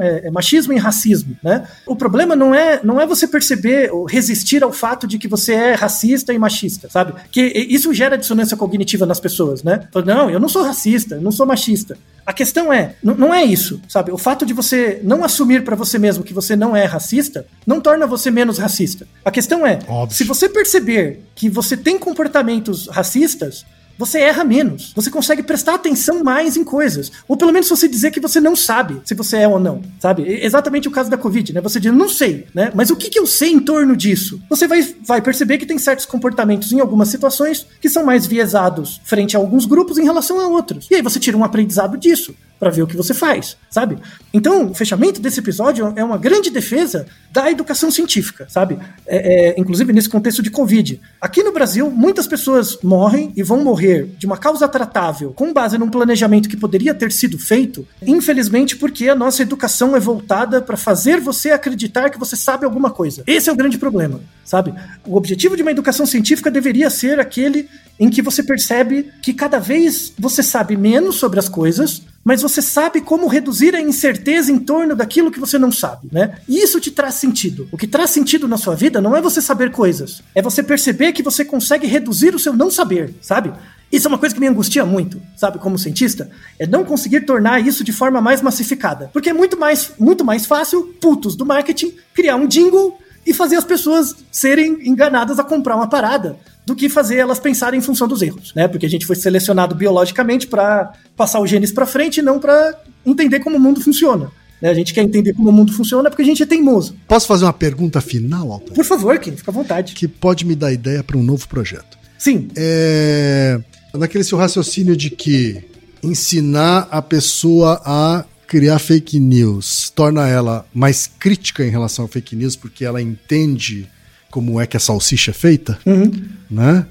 é, é, machismo e racismo, né? O problema não é, não é você perceber ou resistir ao fato de que você é racista e machista, sabe? Que isso gera dissonância cognitiva nas pessoas, né? Não, eu não sou racista, eu não sou machista. A questão é, não é isso, sabe? O fato de você não assumir para você mesmo que você não é racista não torna você menos racista. A questão é, Óbvio. se você perceber que você tem comportamentos racistas, você erra menos. Você consegue prestar atenção mais em coisas. Ou pelo menos você dizer que você não sabe se você é ou não, sabe? Exatamente o caso da Covid, né? Você diz, não sei, né? Mas o que, que eu sei em torno disso? Você vai, vai perceber que tem certos comportamentos em algumas situações que são mais viesados frente a alguns grupos em relação a outros. E aí você tira um aprendizado disso para ver o que você faz, sabe? Então, o fechamento desse episódio é uma grande defesa da educação científica, sabe? É, é, inclusive nesse contexto de Covid. Aqui no Brasil, muitas pessoas morrem e vão morrer de uma causa tratável com base num planejamento que poderia ter sido feito, infelizmente porque a nossa educação é voltada para fazer você acreditar que você sabe alguma coisa. Esse é o grande problema, sabe? O objetivo de uma educação científica deveria ser aquele em que você percebe que cada vez você sabe menos sobre as coisas, mas você sabe como reduzir a incerteza em torno daquilo que você não sabe, né? E isso te traz sentido. O que traz sentido na sua vida não é você saber coisas, é você perceber que você consegue reduzir o seu não saber, sabe? Isso é uma coisa que me angustia muito, sabe, como cientista, é não conseguir tornar isso de forma mais massificada, porque é muito mais, muito mais fácil putos do marketing criar um jingle e fazer as pessoas serem enganadas a comprar uma parada do que fazer elas pensarem em função dos erros, né? Porque a gente foi selecionado biologicamente para passar os genes para frente e não para entender como o mundo funciona. Né? A gente quer entender como o mundo funciona porque a gente é teimoso. Posso fazer uma pergunta final, Alton? Por favor, Kim, fica à vontade. Que pode me dar ideia para um novo projeto. Sim. É... Naquele seu raciocínio de que ensinar a pessoa a criar fake news torna ela mais crítica em relação a fake news porque ela entende como é que a salsicha é feita, uhum. né?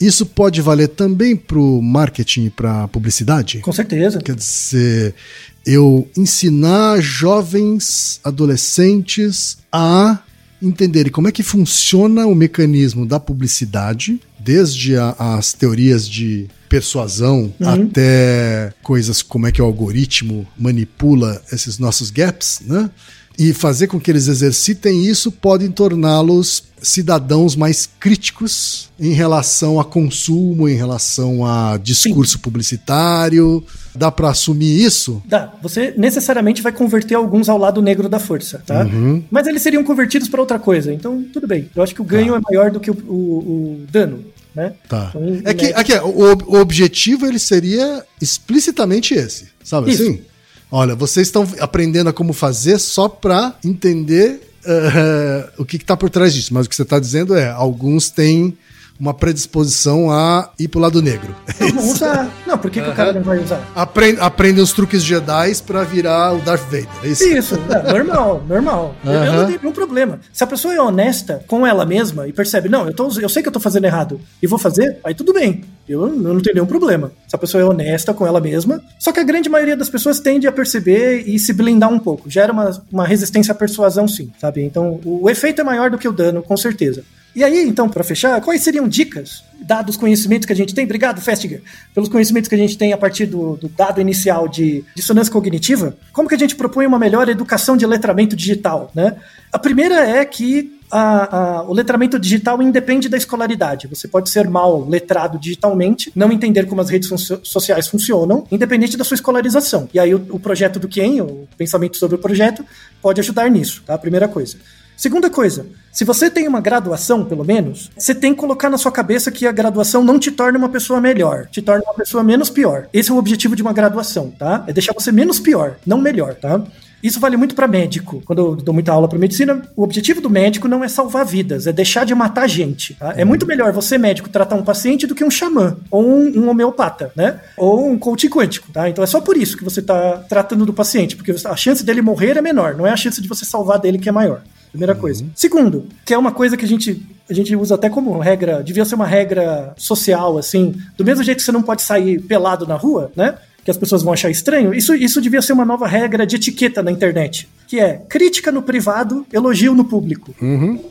Isso pode valer também para o marketing e para a publicidade? Com certeza. Quer dizer, eu ensinar jovens, adolescentes a entenderem como é que funciona o mecanismo da publicidade desde a- as teorias de persuasão até coisas como é que o algoritmo manipula esses nossos gaps, né? E fazer com que eles exercitem isso podem torná-los cidadãos mais críticos em relação a consumo, em relação a discurso publicitário. Dá pra assumir isso? Dá, você necessariamente vai converter alguns ao lado negro da força, tá? Uhum. Mas eles seriam convertidos para outra coisa, então tudo bem. Eu acho que o ganho é maior do que o, o- o dano, né? Tá. Então, É que, média- aqui, o, o objetivo ele seria explicitamente esse, sabe Isso. assim? Olha, vocês estão aprendendo a como fazer só pra entender eh, o que, que tá por trás disso. Mas o que você tá dizendo é, alguns têm uma predisposição a ir pro lado negro. Não usar. Não, por que, que o cara não vai usar? Aprende, aprendem os truques Jedi pra virar o Darth Vader. É isso? Isso, é, normal, normal. Eu- Eu, não tenho nenhum problema. Se a pessoa é honesta com ela mesma e percebe, não, eu, tô, eu sei que eu tô fazendo errado e vou fazer, aí tudo bem. Eu, eu não tenho nenhum problema. Se a pessoa é honesta com ela mesma. Só que a grande maioria das pessoas tende a perceber e se blindar um pouco. Gera uma, uma resistência à persuasão, sim, sabe? Então, o, o efeito é maior do que o dano, com certeza. E aí, então, para fechar, quais seriam dicas, dados os conhecimentos que a gente tem? Obrigado, Festiger, pelos conhecimentos que a gente tem a partir do, do dado inicial de dissonância cognitiva. Como que a gente propõe uma melhor educação de letramento digital? Né? A primeira é que a- a- o letramento digital independe da escolaridade. Você pode ser mal letrado digitalmente, não entender como as redes funcio- sociais funcionam, independente da sua escolarização. E aí o, o projeto do Ken, o pensamento sobre o projeto, pode ajudar nisso, tá? Primeira coisa. Segunda coisa, se você tem uma graduação, pelo menos, você tem que colocar na sua cabeça que a graduação não te torna uma pessoa melhor, te torna uma pessoa menos pior. Esse é o objetivo de uma graduação, tá? É deixar você menos pior, não melhor, tá? Isso vale muito para médico. Quando eu dou muita aula para medicina, o objetivo do médico não é salvar vidas, é deixar de matar gente. tá? É muito melhor você, médico, tratar um paciente do que um xamã, ou um, um homeopata, né? Ou um coach quântico, tá? Então é só por isso que você está tratando do paciente, porque a chance dele morrer é menor, não é a chance de você salvar dele que é maior. Primeira coisa. Segundo, que é uma coisa que a gente, a gente usa até como regra, devia ser uma regra social, assim, do mesmo jeito que você não pode sair pelado na rua, né? Que as pessoas vão achar estranho, isso, isso devia ser uma nova regra de etiqueta na internet. Que é crítica no privado, elogio no público.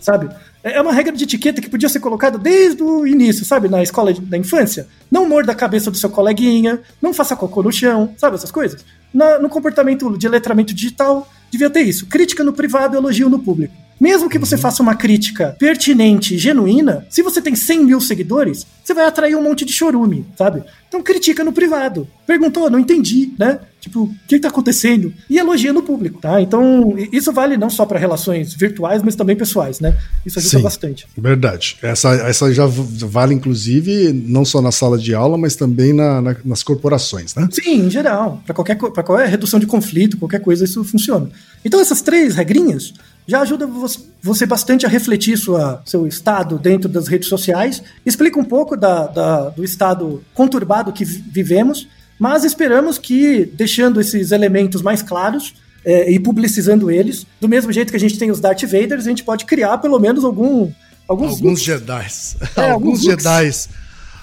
Sabe? É uma regra de etiqueta que podia ser colocada desde o início, sabe? Na escola da infância. Não morda a cabeça do seu coleguinha, não faça cocô no chão, sabe essas coisas? Na- no comportamento de letramento digital, devia ter isso. Crítica no privado, elogio no público. Mesmo que você faça uma crítica pertinente e genuína, se você tem 100 mil seguidores, você vai atrair um monte de chorume, sabe? Então critica no privado. Perguntou, não entendi, né? Tipo, o que tá acontecendo? E elogia no público, tá? Então, isso vale não só para relações virtuais, mas também pessoais, né? Isso ajuda Sim. bastante. Verdade. Essa, essa já vale, inclusive, não só na sala de aula, mas também na- na- nas corporações, né? Sim, em geral. Para qualquer, pra qualquer redução de conflito, qualquer coisa, isso funciona. Então, essas três regrinhas já ajudam você, bastante a refletir sua, seu estado dentro das redes sociais. Explica um pouco da- da- do estado conturbado que vi- vivemos, mas esperamos que, deixando esses elementos mais claros é, e publicizando eles, do mesmo jeito que a gente tem os Darth Vaders, a gente pode criar pelo menos algum, alguns, Alguns Jedi. É, alguns. Jedi.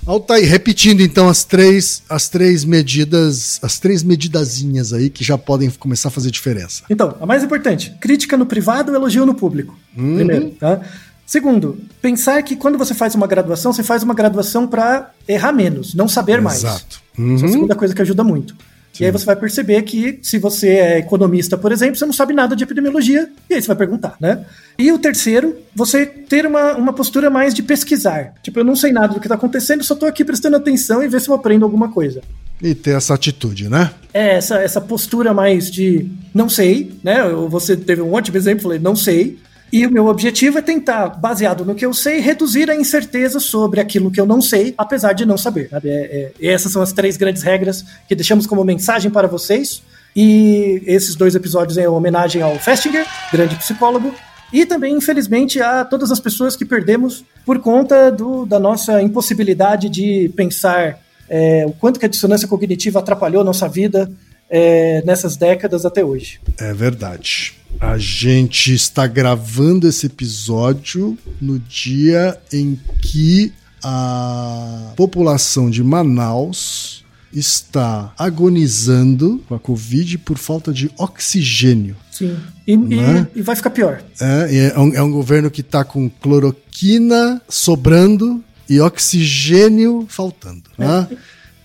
Altair, repetindo então as três, as três medidas, as três medidazinhas aí que já podem começar a fazer diferença. Então, a mais importante, crítica no privado, elogio no público. Primeiro, tá? Segundo, pensar que quando você faz uma graduação, você faz uma graduação para errar menos, não saber mais. Exato. Essa é a Uhum. segunda coisa que ajuda muito. E aí você vai perceber que se você é economista, por exemplo, você não sabe nada de epidemiologia, e aí você vai perguntar, né? E o terceiro, você ter uma, uma postura mais de pesquisar. Tipo, eu não sei nada do que está acontecendo, só estou aqui prestando atenção e ver se eu aprendo alguma coisa. E ter essa atitude, né? É, essa, essa postura mais de não sei, né? Você teve um ótimo exemplo, falei, não sei. E o meu objetivo é tentar, baseado no que eu sei, reduzir a incerteza sobre aquilo que eu não sei, apesar de não saber. sabe? É- é- essas são as três grandes regras que deixamos como mensagem para vocês. E esses dois episódios em homenagem ao Festinger, grande psicólogo, e também, infelizmente, a todas as pessoas que perdemos por conta do- da nossa impossibilidade de pensar é, o quanto que a dissonância cognitiva atrapalhou nossa vida é, nessas décadas até hoje. É verdade. A gente está gravando esse episódio no dia em que a população de Manaus está agonizando com a Covid por falta de oxigênio. Sim. E, e- Né? e vai ficar pior. É, e é, um, é um governo que está com cloroquina sobrando e oxigênio faltando, né?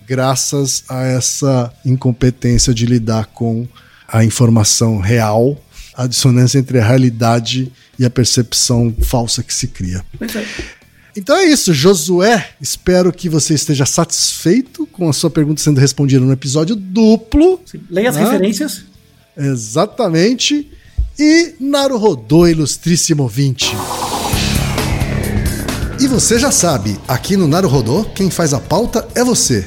Graças a essa incompetência de lidar com a informação real, a dissonância entre a realidade e a percepção falsa que se cria. É. Então é isso, Josué. Espero que você esteja satisfeito com a sua pergunta sendo respondida no episódio duplo. Leia as Ah. referências. Exatamente. E Naruhodô, ilustríssimo ouvinte. E você já sabe, aqui no Naruhodô, quem faz a pauta é você.